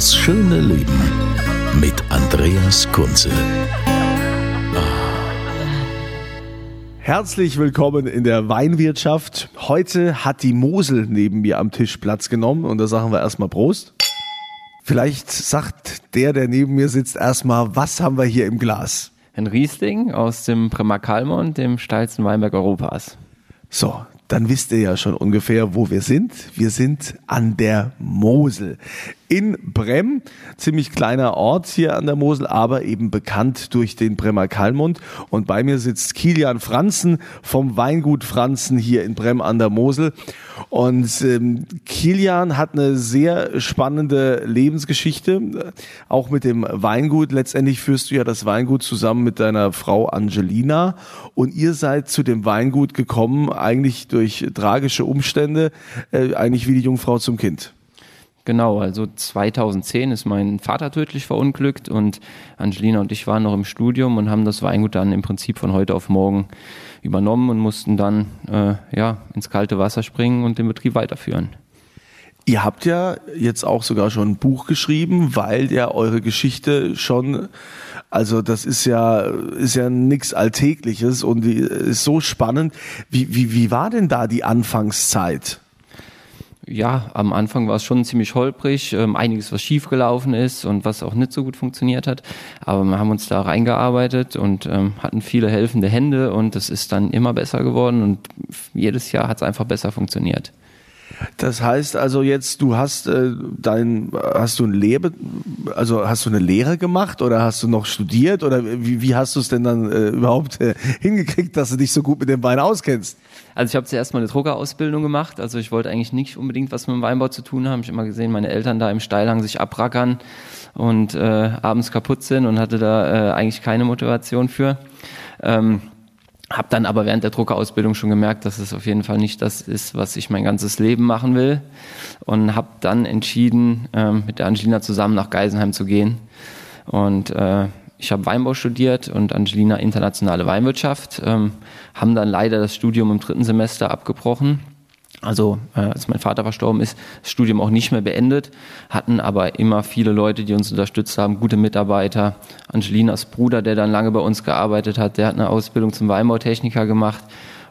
Das schöne Leben mit Andreas Kunze. Herzlich willkommen in der Weinwirtschaft. Heute hat die Mosel neben mir am Tisch Platz genommen und da sagen wir erstmal Prost. Vielleicht sagt der, der neben mir sitzt, erstmal, was haben wir hier im Glas? Ein Riesling aus dem Bremer Kalmont, dem steilsten Weinberg Europas. So, dann wisst ihr ja schon ungefähr, wo wir sind. Wir sind an der Mosel in Brem, ziemlich kleiner Ort hier an der Mosel, aber eben bekannt durch den Bremer Kalmund. Und bei mir sitzt Kilian Franzen vom Weingut Franzen hier in Brem an der Mosel. Und ähm, Kilian hat eine sehr spannende Lebensgeschichte, auch mit dem Weingut. Letztendlich führst du ja das Weingut zusammen mit deiner Frau Angelina und ihr seid zu dem Weingut gekommen, eigentlich durch tragische Umstände, äh, eigentlich wie die Jungfrau zum Kind. Genau, also 2010 ist mein Vater tödlich verunglückt und Angelina und ich waren noch im Studium und haben das Weingut dann im Prinzip von heute auf morgen übernommen und mussten dann äh, ja, ins kalte Wasser springen und den Betrieb weiterführen. Ihr habt ja jetzt auch sogar schon ein Buch geschrieben, weil ja eure Geschichte schon, also das ist ja, ist ja nichts Alltägliches und die ist so spannend. Wie, wie, wie war denn da die Anfangszeit? Ja, am Anfang war es schon ziemlich holprig, ähm, einiges, was schiefgelaufen ist und was auch nicht so gut funktioniert hat. Aber wir haben uns da reingearbeitet und ähm, hatten viele helfende Hände und es ist dann immer besser geworden und jedes Jahr hat es einfach besser funktioniert. Das heißt also jetzt, du hast äh, dein, hast du ein Lehre, also hast du eine Lehre gemacht oder hast du noch studiert oder wie, wie hast du es denn dann äh, überhaupt äh, hingekriegt, dass du dich so gut mit dem Wein auskennst? Also ich habe zuerst mal eine Druckerausbildung gemacht. Also ich wollte eigentlich nicht unbedingt was mit dem Weinbau zu tun haben. Ich habe immer gesehen, meine Eltern da im Steilhang sich abrackern und äh, abends kaputt sind und hatte da äh, eigentlich keine Motivation für. Ähm, hab dann aber während der Druckerausbildung schon gemerkt, dass es auf jeden Fall nicht das ist, was ich mein ganzes Leben machen will. Und habe dann entschieden, ähm, mit der Angelina zusammen nach Geisenheim zu gehen. Und äh, ich habe Weinbau studiert und Angelina internationale Weinwirtschaft. Ähm, haben dann leider das Studium im dritten Semester abgebrochen also äh, als mein Vater verstorben ist, das Studium auch nicht mehr beendet, hatten aber immer viele Leute, die uns unterstützt haben, gute Mitarbeiter. Angelinas Bruder, der dann lange bei uns gearbeitet hat, der hat eine Ausbildung zum Weinbautechniker gemacht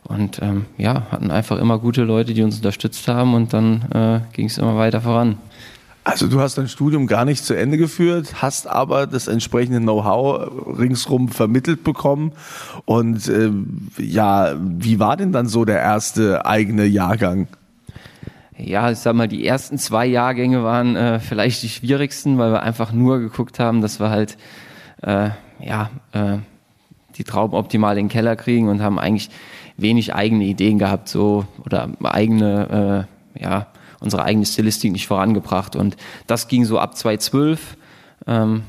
und ähm, ja, hatten einfach immer gute Leute, die uns unterstützt haben und dann äh, ging es immer weiter voran. Also du hast dein Studium gar nicht zu Ende geführt, hast aber das entsprechende Know-how ringsrum vermittelt bekommen. Und äh, ja, wie war denn dann so der erste eigene Jahrgang? Ja, ich sag mal, die ersten zwei Jahrgänge waren äh, vielleicht die schwierigsten, weil wir einfach nur geguckt haben, dass wir halt äh, ja äh, die Trauben optimal in den Keller kriegen und haben eigentlich wenig eigene Ideen gehabt, so oder eigene äh, ja unsere eigene Stilistik nicht vorangebracht. Und das ging so ab 2012. Ähm,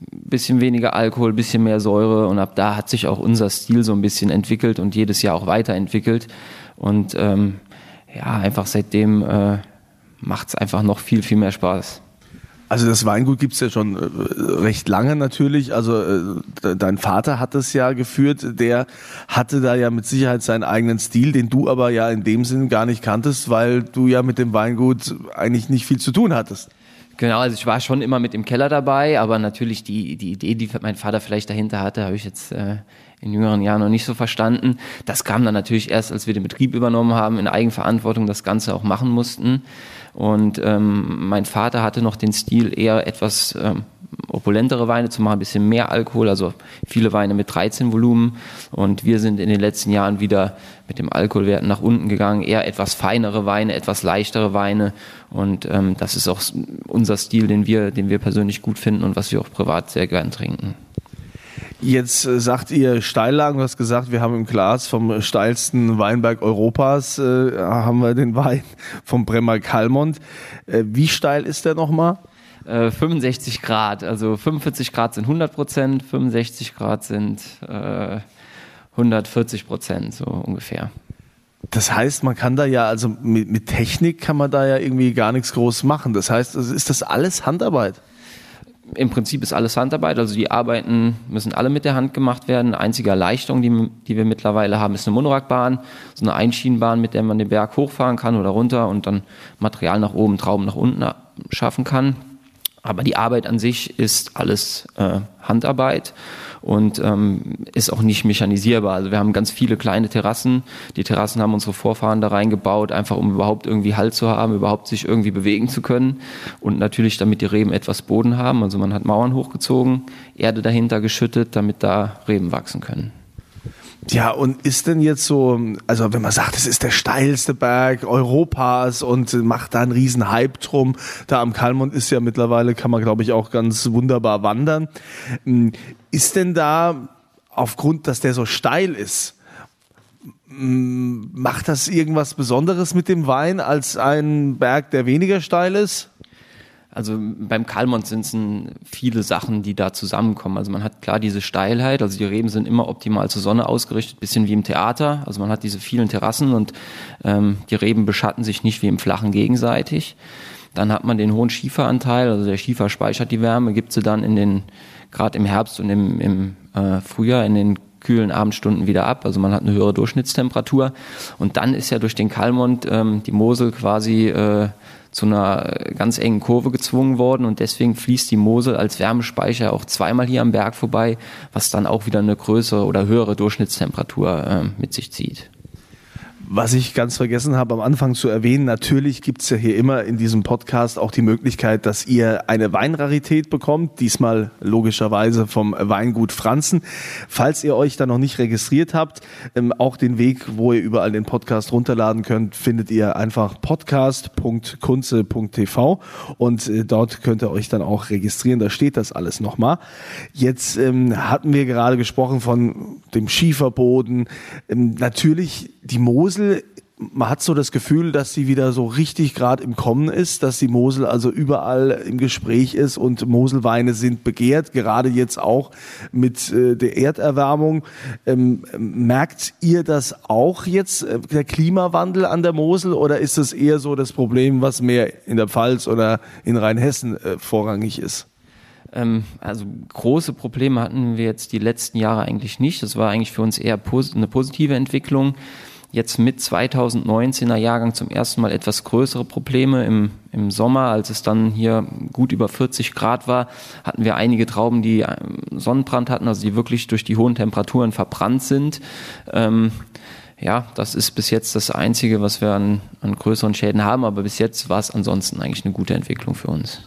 bisschen weniger Alkohol, bisschen mehr Säure und ab da hat sich auch unser Stil so ein bisschen entwickelt und jedes Jahr auch weiterentwickelt. Und ähm, ja, einfach seitdem äh, macht es einfach noch viel, viel mehr Spaß. Also das Weingut gibt's ja schon äh, recht lange natürlich. Also äh, dein Vater hat das ja geführt, der hatte da ja mit Sicherheit seinen eigenen Stil, den du aber ja in dem Sinn gar nicht kanntest, weil du ja mit dem Weingut eigentlich nicht viel zu tun hattest. Genau, also ich war schon immer mit im Keller dabei, aber natürlich die, die Idee, die mein Vater vielleicht dahinter hatte, habe ich jetzt äh, in jüngeren Jahren noch nicht so verstanden. Das kam dann natürlich erst, als wir den Betrieb übernommen haben, in Eigenverantwortung das Ganze auch machen mussten. Und ähm, mein Vater hatte noch den Stil eher etwas ähm, opulentere Weine zu machen, ein bisschen mehr Alkohol, also viele Weine mit 13 Volumen. Und wir sind in den letzten Jahren wieder mit dem Alkoholwerten nach unten gegangen, eher etwas feinere Weine, etwas leichtere Weine. Und ähm, das ist auch unser Stil, den wir, den wir persönlich gut finden und was wir auch privat sehr gern trinken. Jetzt äh, sagt ihr Steillagen, du hast gesagt, wir haben im Glas vom steilsten Weinberg Europas, äh, haben wir den Wein vom Bremer Kalmont. Äh, wie steil ist der nochmal? 65 Grad, also 45 Grad sind 100 Prozent, 65 Grad sind äh, 140 Prozent, so ungefähr. Das heißt, man kann da ja, also mit, mit, Technik kann man da ja irgendwie gar nichts groß machen. Das heißt, ist das alles Handarbeit? Im Prinzip ist alles Handarbeit, also die Arbeiten müssen alle mit der Hand gemacht werden. Einzige Erleichterung, die, die wir mittlerweile haben, ist eine Monorackbahn, so eine Einschienenbahn, mit der man den Berg hochfahren kann oder runter und dann Material nach oben, Trauben nach unten schaffen kann. Aber die Arbeit an sich ist alles äh, Handarbeit und ähm, ist auch nicht mechanisierbar. Also wir haben ganz viele kleine Terrassen. Die Terrassen haben unsere Vorfahren da reingebaut, einfach um überhaupt irgendwie Halt zu haben, überhaupt sich irgendwie bewegen zu können und natürlich damit die Reben etwas Boden haben. Also man hat Mauern hochgezogen, Erde dahinter geschüttet, damit da Reben wachsen können. Ja, und ist denn jetzt so, also wenn man sagt, es ist der steilste Berg Europas und macht da einen riesen Hype drum, da am Kalmund ist ja mittlerweile, kann man glaube ich auch ganz wunderbar wandern. Hm, ist denn da, aufgrund, dass der so steil ist, hm, macht das irgendwas Besonderes mit dem Wein als ein Berg, der weniger steil ist? Also beim Kalmont sind es viele Sachen, die da zusammenkommen. Also man hat klar diese Steilheit, also die Reben sind immer optimal zur Sonne ausgerichtet, bisschen wie im Theater. Also man hat diese vielen Terrassen und ähm, die Reben beschatten sich nicht wie im Flachen gegenseitig. Dann hat man den hohen Schieferanteil, also der Schiefer speichert die Wärme, gibt sie dann in den, gerade im Herbst und im, im äh, Frühjahr in den kühlen Abendstunden wieder ab. Also man hat eine höhere Durchschnittstemperatur. Und dann ist ja durch den Kalmont ähm, die Mosel quasi äh, zu einer ganz engen Kurve gezwungen worden und deswegen fließt die Mosel als Wärmespeicher auch zweimal hier am Berg vorbei, was dann auch wieder eine größere oder höhere Durchschnittstemperatur äh, mit sich zieht. Was ich ganz vergessen habe am Anfang zu erwähnen, natürlich gibt es ja hier immer in diesem Podcast auch die Möglichkeit, dass ihr eine Weinrarität bekommt, diesmal logischerweise vom Weingut Franzen. Falls ihr euch da noch nicht registriert habt, ähm, auch den Weg, wo ihr überall den Podcast runterladen könnt, findet ihr einfach podcast.kunze.tv und äh, dort könnt ihr euch dann auch registrieren, da steht das alles nochmal. Jetzt ähm, hatten wir gerade gesprochen von dem Schieferboden. Ähm, natürlich die Mosel, man hat so das Gefühl, dass sie wieder so richtig gerade im Kommen ist, dass die Mosel also überall im Gespräch ist und Moselweine sind begehrt, gerade jetzt auch mit äh, der Erderwärmung. Ähm, merkt ihr das auch jetzt, äh, der Klimawandel an der Mosel, oder ist es eher so das Problem, was mehr in der Pfalz oder in Rheinhessen äh, vorrangig ist? Ähm, also große Probleme hatten wir jetzt die letzten Jahre eigentlich nicht. Das war eigentlich für uns eher eine positive Entwicklung jetzt mit 2019er Jahrgang zum ersten Mal etwas größere Probleme. Im, Im Sommer, als es dann hier gut über 40 Grad war, hatten wir einige Trauben, die ähm, Sonnenbrand hatten, also die wirklich durch die hohen Temperaturen verbrannt sind. Ähm, ja, das ist bis jetzt das Einzige, was wir an, an größeren Schäden haben, aber bis jetzt war es ansonsten eigentlich eine gute Entwicklung für uns.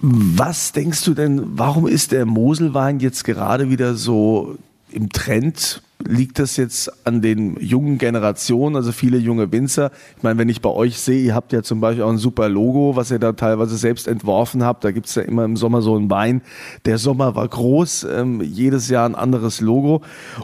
Was denkst du denn, warum ist der Moselwein jetzt gerade wieder so im Trend? Liegt das jetzt an den jungen Generationen, also viele junge Winzer? Ich meine, wenn ich bei euch sehe, ihr habt ja zum Beispiel auch ein super Logo, was ihr da teilweise selbst entworfen habt. Da gibt's ja immer im Sommer so einen Wein. Der Sommer war groß, ähm, jedes Jahr ein anderes Logo.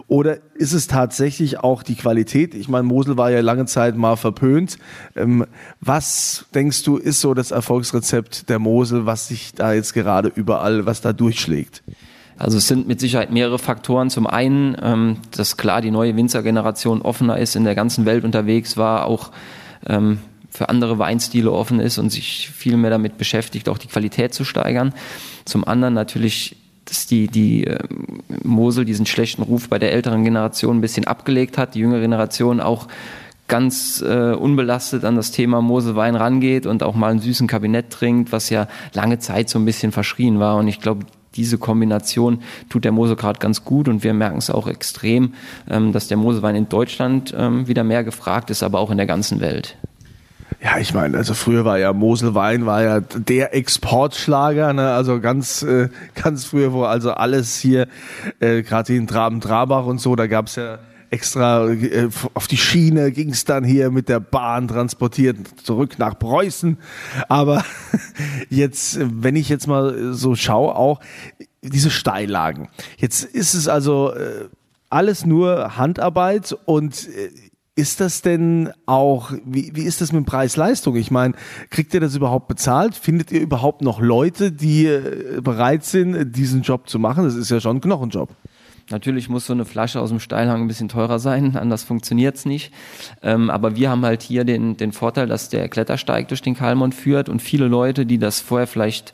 Oder ist es tatsächlich auch die Qualität? Ich meine, Mosel war ja lange Zeit mal verpönt. Ähm, was denkst du, ist so das Erfolgsrezept der Mosel, was sich da jetzt gerade überall, was da durchschlägt? Also es sind mit Sicherheit mehrere Faktoren. Zum einen, ähm, dass klar die neue Winzergeneration offener ist, in der ganzen Welt unterwegs war, auch ähm, für andere Weinstile offen ist und sich viel mehr damit beschäftigt, auch die Qualität zu steigern. Zum anderen natürlich, dass die, die äh, Mosel diesen schlechten Ruf bei der älteren Generation ein bisschen abgelegt hat, die jüngere Generation auch ganz äh, unbelastet an das Thema Moselwein rangeht und auch mal einen süßen Kabinett trinkt, was ja lange Zeit so ein bisschen verschrien war. Und ich glaube, diese Kombination tut der Mosel gerade ganz gut und wir merken es auch extrem, ähm, dass der Moselwein in Deutschland ähm, wieder mehr gefragt ist, aber auch in der ganzen Welt. Ja, ich meine, also früher war ja Moselwein war ja der Exportschlager, ne? also ganz äh, ganz früher, wo also alles hier, äh, gerade in Traben-Trabach und so, da gab's ja extra äh, auf die Schiene ging es dann hier mit der Bahn transportiert zurück nach Preußen. Aber jetzt, wenn ich jetzt mal so schaue, auch diese Steillagen. Jetzt ist es also äh, alles nur Handarbeit und äh, ist das denn auch, wie, wie ist das mit Preis-Leistung? Ich meine, kriegt ihr das überhaupt bezahlt? Findet ihr überhaupt noch Leute, die bereit sind, diesen Job zu machen? Das ist ja schon ein Knochenjob. Natürlich muss so eine Flasche aus dem Steilhang ein bisschen teurer sein, anders funktioniert's nicht. Ähm, aber wir haben halt hier den, den Vorteil, dass der Klettersteig durch den Kalmont führt und viele Leute, die das vorher vielleicht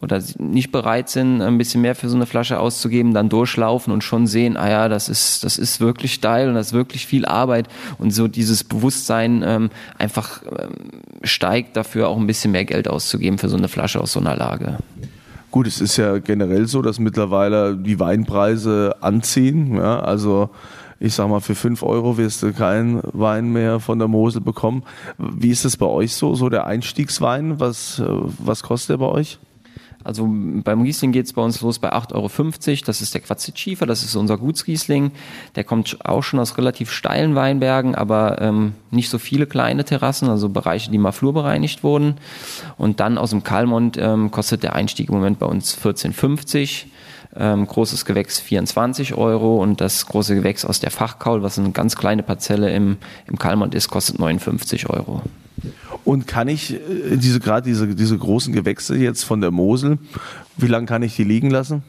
oder nicht bereit sind, ein bisschen mehr für so eine Flasche auszugeben, dann durchlaufen und schon sehen, ah ja, das ist, das ist wirklich steil und das ist wirklich viel Arbeit und so dieses Bewusstsein ähm, einfach ähm, steigt dafür auch ein bisschen mehr Geld auszugeben für so eine Flasche aus so einer Lage. Gut, es ist ja generell so, dass mittlerweile die Weinpreise anziehen. Ja, also ich sag mal, für fünf Euro wirst du keinen Wein mehr von der Mosel bekommen. Wie ist das bei euch so, so der Einstiegswein? Was, was kostet der bei euch? Also beim Riesling geht es bei uns los bei 8,50 Euro. Das ist der Quarzitschiefer, das ist unser Gutsriesling. Der kommt auch schon aus relativ steilen Weinbergen, aber ähm, nicht so viele kleine Terrassen, also Bereiche, die mal flurbereinigt wurden. Und dann aus dem Kalmont ähm, kostet der Einstieg im Moment bei uns 14,50 ähm, großes Gewächs 24 Euro und das große Gewächs aus der Fachkaul, was eine ganz kleine Parzelle im, im Kalmont ist, kostet 59 Euro. Und kann ich äh, diese gerade diese, diese großen Gewächse jetzt von der Mosel, wie lange kann ich die liegen lassen?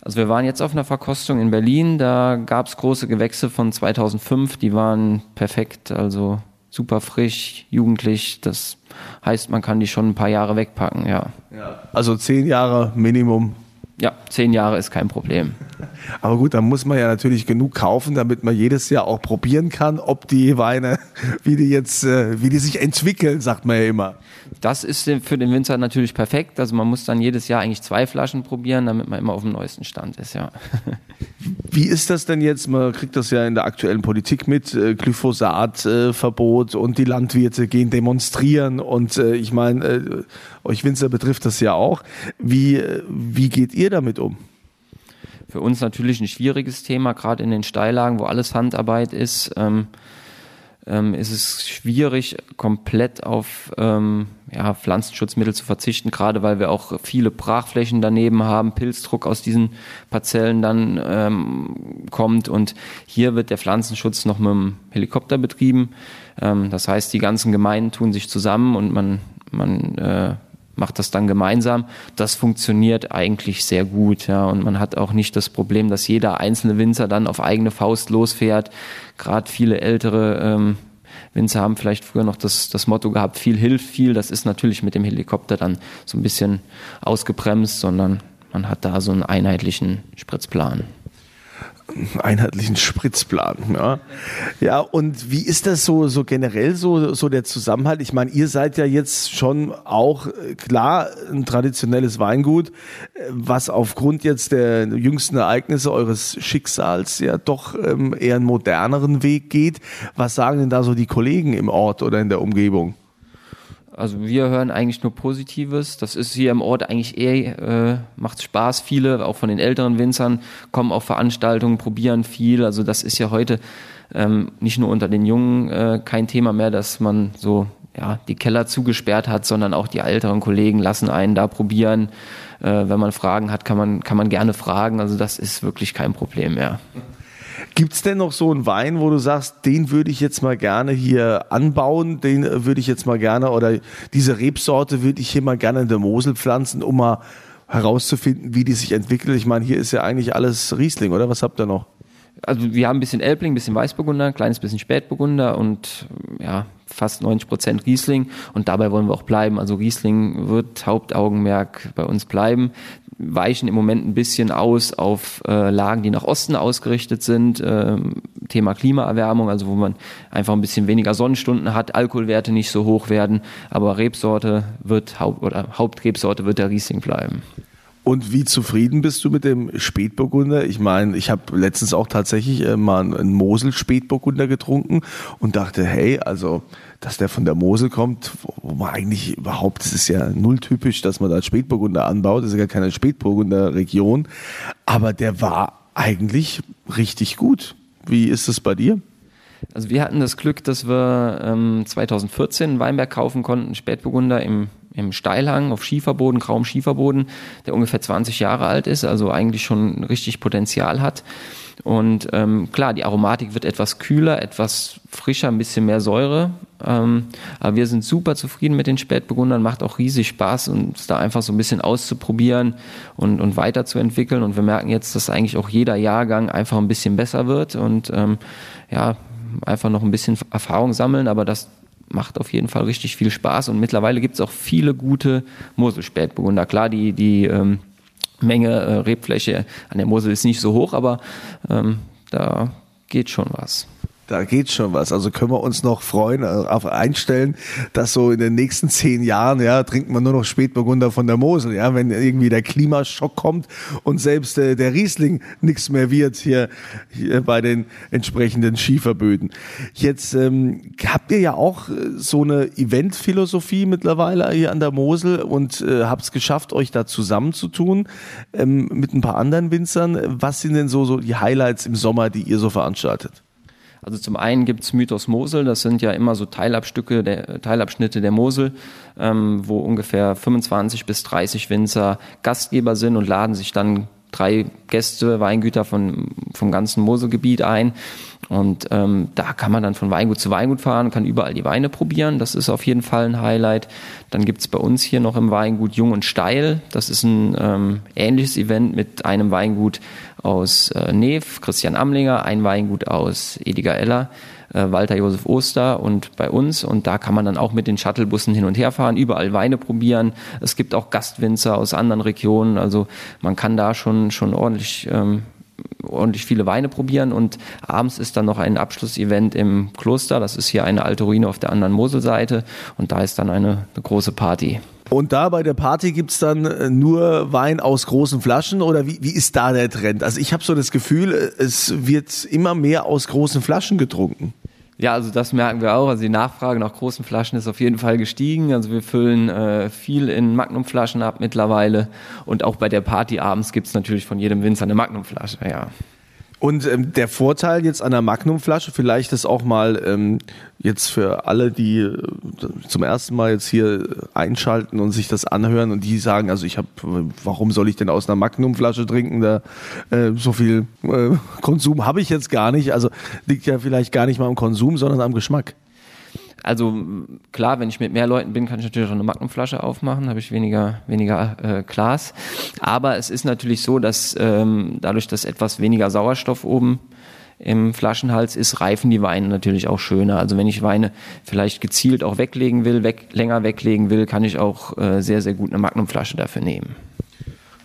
Also wir waren jetzt auf einer Verkostung in Berlin, da gab es große Gewächse von 2005, die waren perfekt, also super frisch, jugendlich. Das heißt, man kann die schon ein paar Jahre wegpacken, ja. ja also zehn Jahre Minimum ja, zehn Jahre ist kein Problem. Aber gut, dann muss man ja natürlich genug kaufen, damit man jedes Jahr auch probieren kann, ob die Weine, wie die jetzt, äh, wie die sich entwickeln, sagt man ja immer. Das ist für den Winzer natürlich perfekt. Also man muss dann jedes Jahr eigentlich zwei Flaschen probieren, damit man immer auf dem neuesten Stand ist, ja. Wie ist das denn jetzt? Man kriegt das ja in der aktuellen Politik mit, äh, Glyphosatverbot und die Landwirte gehen demonstrieren und äh, ich meine, euch Winzer betrifft das ja auch. Wie, wie geht ihr damit um? Für uns natürlich ein schwieriges Thema, gerade in den Steillagen, wo alles Handarbeit ist. Ähm, ähm, ist es schwierig, komplett auf ähm, ja, Pflanzenschutzmittel zu verzichten, gerade weil wir auch viele Brachflächen daneben haben, Pilzdruck aus diesen Parzellen dann ähm, kommt und hier wird der Pflanzenschutz noch mit dem Helikopter betrieben. Ähm, das heißt, die ganzen Gemeinden tun sich zusammen und man, man äh, macht das dann gemeinsam. Das funktioniert eigentlich sehr gut, ja. Und man hat auch nicht das Problem, dass jeder einzelne Winzer dann auf eigene Faust losfährt. Gerade viele ältere ähm, Winzer haben vielleicht früher noch das, das Motto gehabt, viel hilft viel. Das ist natürlich mit dem Helikopter dann so ein bisschen ausgebremst, sondern man hat da so einen einheitlichen Spritzplan einheitlichen Spritzplan. Ja. ja, und wie ist das so, so generell so, so der Zusammenhalt? Ich meine, ihr seid ja jetzt schon auch äh, klar ein traditionelles Weingut, äh, was aufgrund jetzt der jüngsten Ereignisse eures Schicksals ja doch ähm, eher einen moderneren Weg geht. Was sagen denn da so die Kollegen im Ort oder in der Umgebung? Also wir hören eigentlich nur Positives. Das ist hier im Ort eigentlich eher, äh, macht Spaß. Viele, auch von den älteren Winzern, kommen auf Veranstaltungen, probieren viel. Also das ist ja heute ähm, nicht nur unter den Jungen äh, kein Thema mehr, dass man so ja, die Keller zugesperrt hat, sondern auch die älteren Kollegen lassen einen da probieren. Äh, wenn man Fragen hat, kann man, kann man gerne fragen. Also das ist wirklich kein Problem mehr. Gibt es denn noch so einen Wein, wo du sagst, den würde ich jetzt mal gerne hier anbauen, den würde ich jetzt mal gerne, oder diese Rebsorte würde ich hier mal gerne in der Mosel pflanzen, um mal herauszufinden, wie die sich entwickelt? Ich meine, hier ist ja eigentlich alles Riesling, oder? Was habt ihr noch? Also wir haben ein bisschen Elbling, ein bisschen Weißburgunder, ein kleines bisschen Spätburgunder und ja, fast 90 Prozent Riesling und dabei wollen wir auch bleiben. Also Riesling wird Hauptaugenmerk bei uns bleiben weichen im Moment ein bisschen aus auf äh, Lagen, die nach Osten ausgerichtet sind. Ähm, Thema Klimaerwärmung, also wo man einfach ein bisschen weniger Sonnenstunden hat, Alkoholwerte nicht so hoch werden, aber Rebsorte wird Haupt oder Hauptrebsorte wird der Riesling bleiben. Und wie zufrieden bist du mit dem Spätburgunder? Ich meine, ich habe letztens auch tatsächlich äh, mal einen Mosel-Spätburgunder getrunken und dachte, hey, also, dass der von der Mosel kommt, wo man eigentlich überhaupt, das ist ja null typisch, dass man da Spätburgunder anbaut, das ist ja keine Spätburgunder-Region, aber der war eigentlich richtig gut. Wie ist es bei dir? Also wir hatten das Glück, dass wir ähm, 2014 einen Weinberg kaufen konnten, Spätburgunder im im Steilhang auf Schieferboden, grauem Schieferboden, der ungefähr 20 Jahre alt ist, also eigentlich schon richtig Potenzial hat. Und ähm, klar, die Aromatik wird etwas kühler, etwas frischer, ein bisschen mehr Säure. Ähm, aber wir sind super zufrieden mit den Spätburgundern, macht auch riesig Spaß, uns da einfach so ein bisschen auszuprobieren und, und weiterzuentwickeln. Und wir merken jetzt, dass eigentlich auch jeder Jahrgang einfach ein bisschen besser wird und ähm, ja, einfach noch ein bisschen Erfahrung sammeln, aber das macht auf jeden Fall richtig viel Spaß und mittlerweile gibt es auch viele gute Mosel-Spätburgunder. Klar, die, die ähm, Menge äh, Rebfläche an der Mosel ist nicht so hoch, aber ähm, da geht schon was. Da geht schon was. Also können wir uns noch freuen, äh, auf einstellen, dass so in den nächsten zehn Jahren, ja, trinkt man nur noch Spätburgunder von der Mosel, ja, wenn irgendwie der Klimaschock kommt und selbst äh, der Riesling nichts mehr wird hier, hier bei den entsprechenden Schieferböden. Jetzt ähm, habt ihr ja auch äh, so eine Eventphilosophie mittlerweile hier an der Mosel und äh, habt es geschafft, euch da zusammenzutun ähm, mit ein paar anderen Winzern. Was sind denn so, so die Highlights im Sommer, die ihr so veranstaltet? Also zum einen gibt's Mythos Mosel, das sind ja immer so Teilabstücke, der, Teilabschnitte der Mosel, ähm, wo ungefähr 25 bis 30 Winzer Gastgeber sind und laden sich dann drei Gäste, Weingüter von, vom ganzen Moselgebiet ein. Und ähm, da kann man dann von Weingut zu Weingut fahren, kann überall die Weine probieren. Das ist auf jeden Fall ein Highlight. Dann gibt's bei uns hier noch im Weingut Jung und Steil. Das ist ein ähm, ähnliches Event mit einem Weingut aus äh, Neef, Christian Amlinger, ein Weingut aus Ediger Eller äh, Walter Josef Oster und bei uns. Und da kann man dann auch mit den Shuttlebussen hin und her fahren, überall Weine probieren. Es gibt auch Gastwinzer aus anderen Regionen. Also man kann da schon, schon ordentlich, ähm, ordentlich viele Weine probieren. Und abends ist dann noch ein Abschlussevent im Kloster. Das ist hier eine alte Ruine auf der anderen Moselseite. Und da ist dann eine, eine große Party. Und da bei der Party gibt's dann äh, nur Wein aus großen Flaschen oder wie, wie ist da der Trend? Also ich habe so das Gefühl, äh, es wird immer mehr aus großen Flaschen getrunken. Ja, also das merken wir auch. Also die Nachfrage nach großen Flaschen ist auf jeden Fall gestiegen. Also wir füllen äh, viel in Magnumflaschen ab mittlerweile. Und auch bei der Party abends gibt's natürlich von jedem Winzer eine Magnumflasche, ja. Und ähm, der Vorteil jetzt an der Magnumflasche, vielleicht ist auch mal ähm, jetzt für alle, die äh, zum ersten Mal jetzt hier einschalten und sich das anhören und die sagen, also ich habe, warum soll ich denn aus einer Magnumflasche trinken? Da äh, so viel äh, Konsum habe ich jetzt gar nicht. Also liegt ja vielleicht gar nicht mal am Konsum, sondern am Geschmack. Also klar, wenn ich mit mehr Leuten bin, kann ich natürlich auch eine Magnumflasche aufmachen, habe ich weniger, weniger äh, Glas. Aber es ist natürlich so, dass ähm, dadurch, dass etwas weniger Sauerstoff oben im Flaschenhals ist, reifen die Weine natürlich auch schöner. Also wenn ich Weine vielleicht gezielt auch weglegen will, weg, länger weglegen will, kann ich auch äh, sehr, sehr gut eine Magnumflasche dafür nehmen.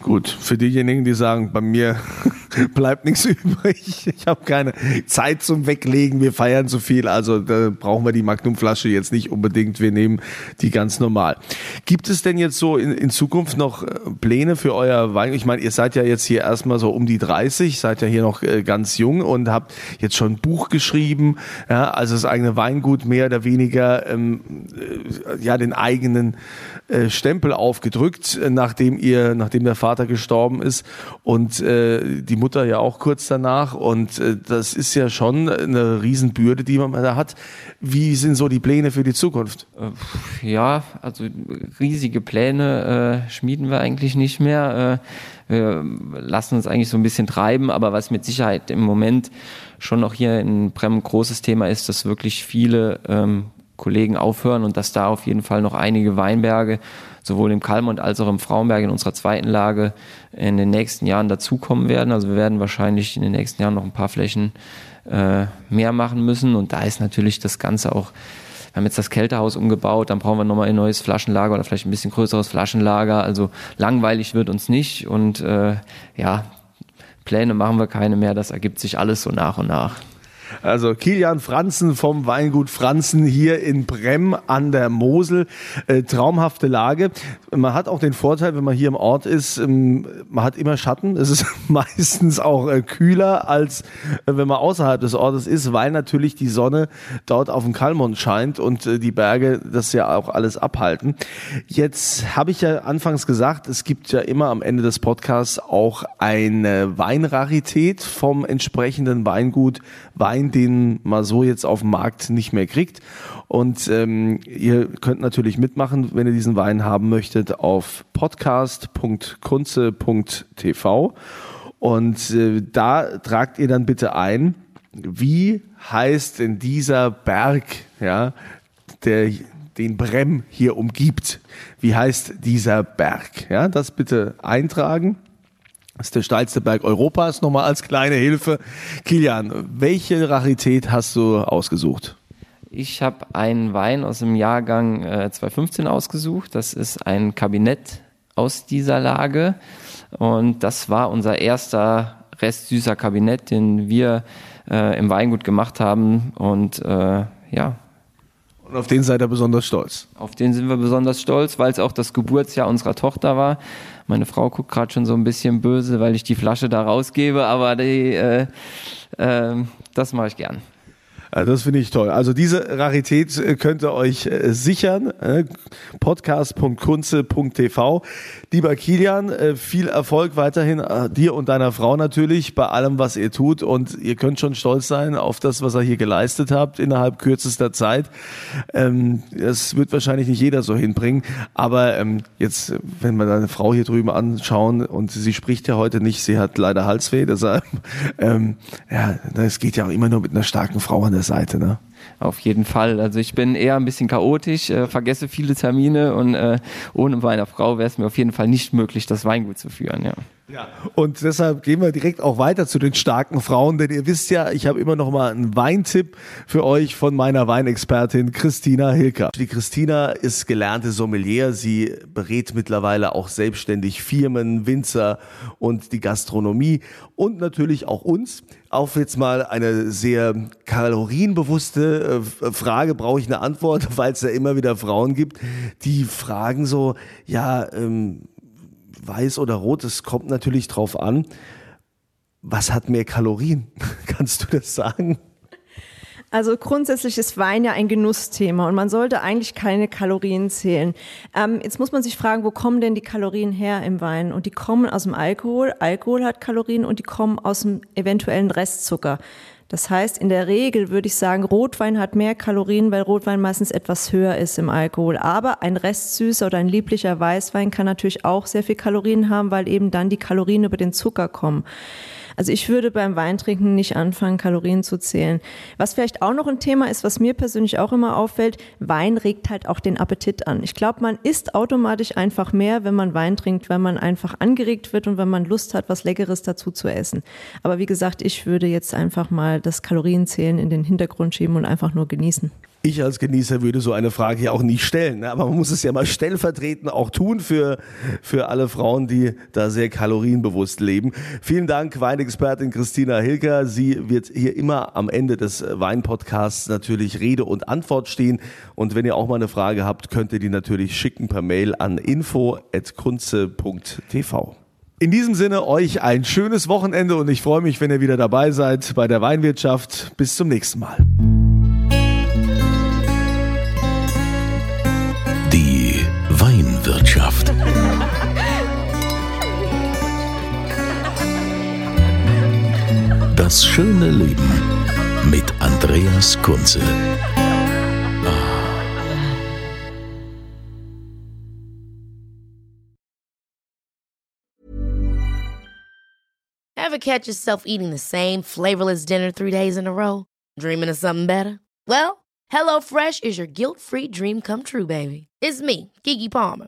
Gut, für diejenigen, die sagen, bei mir bleibt nichts übrig, ich habe keine Zeit zum Weglegen, wir feiern zu viel, also da brauchen wir die Magnumflasche jetzt nicht unbedingt, wir nehmen die ganz normal. Gibt es denn jetzt so in, in Zukunft noch äh, Pläne für euer Wein? Ich meine, ihr seid ja jetzt hier erstmal so um die 30, seid ja hier noch äh, ganz jung und habt jetzt schon ein Buch geschrieben, ja, also das eigene Weingut mehr oder weniger ähm, äh, ja den eigenen äh, Stempel aufgedrückt, nachdem ihr, nachdem der Vater gestorben ist und äh, die Mutter ja auch kurz danach. Und äh, das ist ja schon eine Riesenbürde, die man da hat. Wie sind so die Pläne für die Zukunft? Äh, ja, also riesige Pläne äh, schmieden wir eigentlich nicht mehr. Äh, wir lassen uns eigentlich so ein bisschen treiben, aber was mit Sicherheit im Moment schon noch hier in Brem ein großes Thema ist, dass wirklich viele ähm, Kollegen aufhören und dass da auf jeden Fall noch einige Weinberge sowohl im Kalmund als auch im Frauenberg in unserer zweiten Lage in den nächsten Jahren dazukommen werden. Also wir werden wahrscheinlich in den nächsten Jahren noch ein paar Flächen äh, mehr machen müssen und da ist natürlich das Ganze auch wir haben jetzt das Kältehaus umgebaut, dann brauchen wir nochmal ein neues Flaschenlager oder vielleicht ein bisschen größeres Flaschenlager. Also langweilig wird uns nicht und äh, ja, Pläne machen wir keine mehr, das ergibt sich alles so nach und nach. Also Kilian Franzen vom Weingut Franzen hier in Brem an der Mosel. Äh, traumhafte Lage. Man hat auch den Vorteil, wenn man hier im Ort ist, ähm, man hat immer Schatten. Es ist meistens auch äh, kühler, als äh, wenn man außerhalb des Ortes ist, weil natürlich die Sonne dort auf dem Kalmont scheint und äh, die Berge das ja auch alles abhalten. Jetzt habe ich ja anfangs gesagt, es gibt ja immer am Ende des Podcasts auch eine Weinrarität vom entsprechenden Weingut. Wein, den man so jetzt auf dem Markt nicht mehr kriegt. Und ähm, ihr könnt natürlich mitmachen, wenn ihr diesen Wein haben möchtet, auf podcast.kunze.tv. Und äh, da tragt ihr dann bitte ein, wie heißt denn dieser Berg, ja, der den Brem hier umgibt. Wie heißt dieser Berg? Ja, das bitte eintragen. Das ist der steilste Berg Europas, nochmal als kleine Hilfe. Kilian, welche Rarität hast du ausgesucht? Ich habe einen Wein aus dem Jahrgang äh, 2015 ausgesucht. Das ist ein Kabinett aus dieser Lage. Und das war unser erster restsüßer Kabinett, den wir äh, im Weingut gemacht haben. Und äh, ja, und auf den seid ihr besonders stolz. Auf den sind wir besonders stolz, weil es auch das Geburtsjahr unserer Tochter war. Meine Frau guckt gerade schon so ein bisschen böse, weil ich die Flasche da rausgebe, aber die, äh, äh, das mache ich gern. Das finde ich toll. Also diese Rarität äh, könnt ihr euch äh, sichern. Äh, Podcast.kunze.tv. Lieber Kilian, viel Erfolg weiterhin dir und deiner Frau natürlich bei allem, was ihr tut. Und ihr könnt schon stolz sein auf das, was ihr hier geleistet habt innerhalb kürzester Zeit. Ähm, das wird wahrscheinlich nicht jeder so hinbringen. Aber ähm, jetzt, wenn wir deine Frau hier drüben anschauen und sie spricht ja heute nicht, sie hat leider Halsweh. Deshalb, ähm, ja, es geht ja auch immer nur mit einer starken Frau an der Seite, ne? Auf jeden Fall. Also ich bin eher ein bisschen chaotisch, äh, vergesse viele Termine und äh, ohne meiner Frau wäre es mir auf jeden Fall nicht möglich, das Weingut zu führen. Ja. Ja, und deshalb gehen wir direkt auch weiter zu den starken Frauen, denn ihr wisst ja, ich habe immer noch mal einen Weintipp für euch von meiner Weinexpertin Christina Hilker. Die Christina ist gelernte Sommelier, sie berät mittlerweile auch selbstständig Firmen, Winzer und die Gastronomie und natürlich auch uns. Auf jetzt mal eine sehr kalorienbewusste äh, Frage brauche ich eine Antwort, weil es ja immer wieder Frauen gibt, die fragen so, ja, ähm, weiß oder rot, es kommt natürlich drauf an, was hat mehr Kalorien? Kannst du das sagen? Also grundsätzlich ist Wein ja ein Genussthema und man sollte eigentlich keine Kalorien zählen. Ähm, jetzt muss man sich fragen, wo kommen denn die Kalorien her im Wein? Und die kommen aus dem Alkohol. Alkohol hat Kalorien und die kommen aus dem eventuellen Restzucker. Das heißt, in der Regel würde ich sagen, Rotwein hat mehr Kalorien, weil Rotwein meistens etwas höher ist im Alkohol. Aber ein restsüßer oder ein lieblicher Weißwein kann natürlich auch sehr viel Kalorien haben, weil eben dann die Kalorien über den Zucker kommen. Also ich würde beim Weintrinken nicht anfangen, Kalorien zu zählen. Was vielleicht auch noch ein Thema ist, was mir persönlich auch immer auffällt, Wein regt halt auch den Appetit an. Ich glaube, man isst automatisch einfach mehr, wenn man Wein trinkt, weil man einfach angeregt wird und wenn man Lust hat, was Leckeres dazu zu essen. Aber wie gesagt, ich würde jetzt einfach mal das Kalorienzählen in den Hintergrund schieben und einfach nur genießen. Ich als Genießer würde so eine Frage ja auch nie stellen. Ne? Aber man muss es ja mal stellvertretend auch tun für, für alle Frauen, die da sehr kalorienbewusst leben. Vielen Dank, Weinexpertin Christina Hilker. Sie wird hier immer am Ende des Weinpodcasts natürlich Rede und Antwort stehen. Und wenn ihr auch mal eine Frage habt, könnt ihr die natürlich schicken per Mail an info.kunze.tv. In diesem Sinne euch ein schönes Wochenende und ich freue mich, wenn ihr wieder dabei seid bei der Weinwirtschaft. Bis zum nächsten Mal. Weinwirtschaft. Das schöne Leben mit Andreas Kunze. Ever catch yourself eating the same flavorless dinner three days in a row? Dreaming of something better? Well, HelloFresh is your guilt-free dream come true, baby. It's me, Kiki Palmer.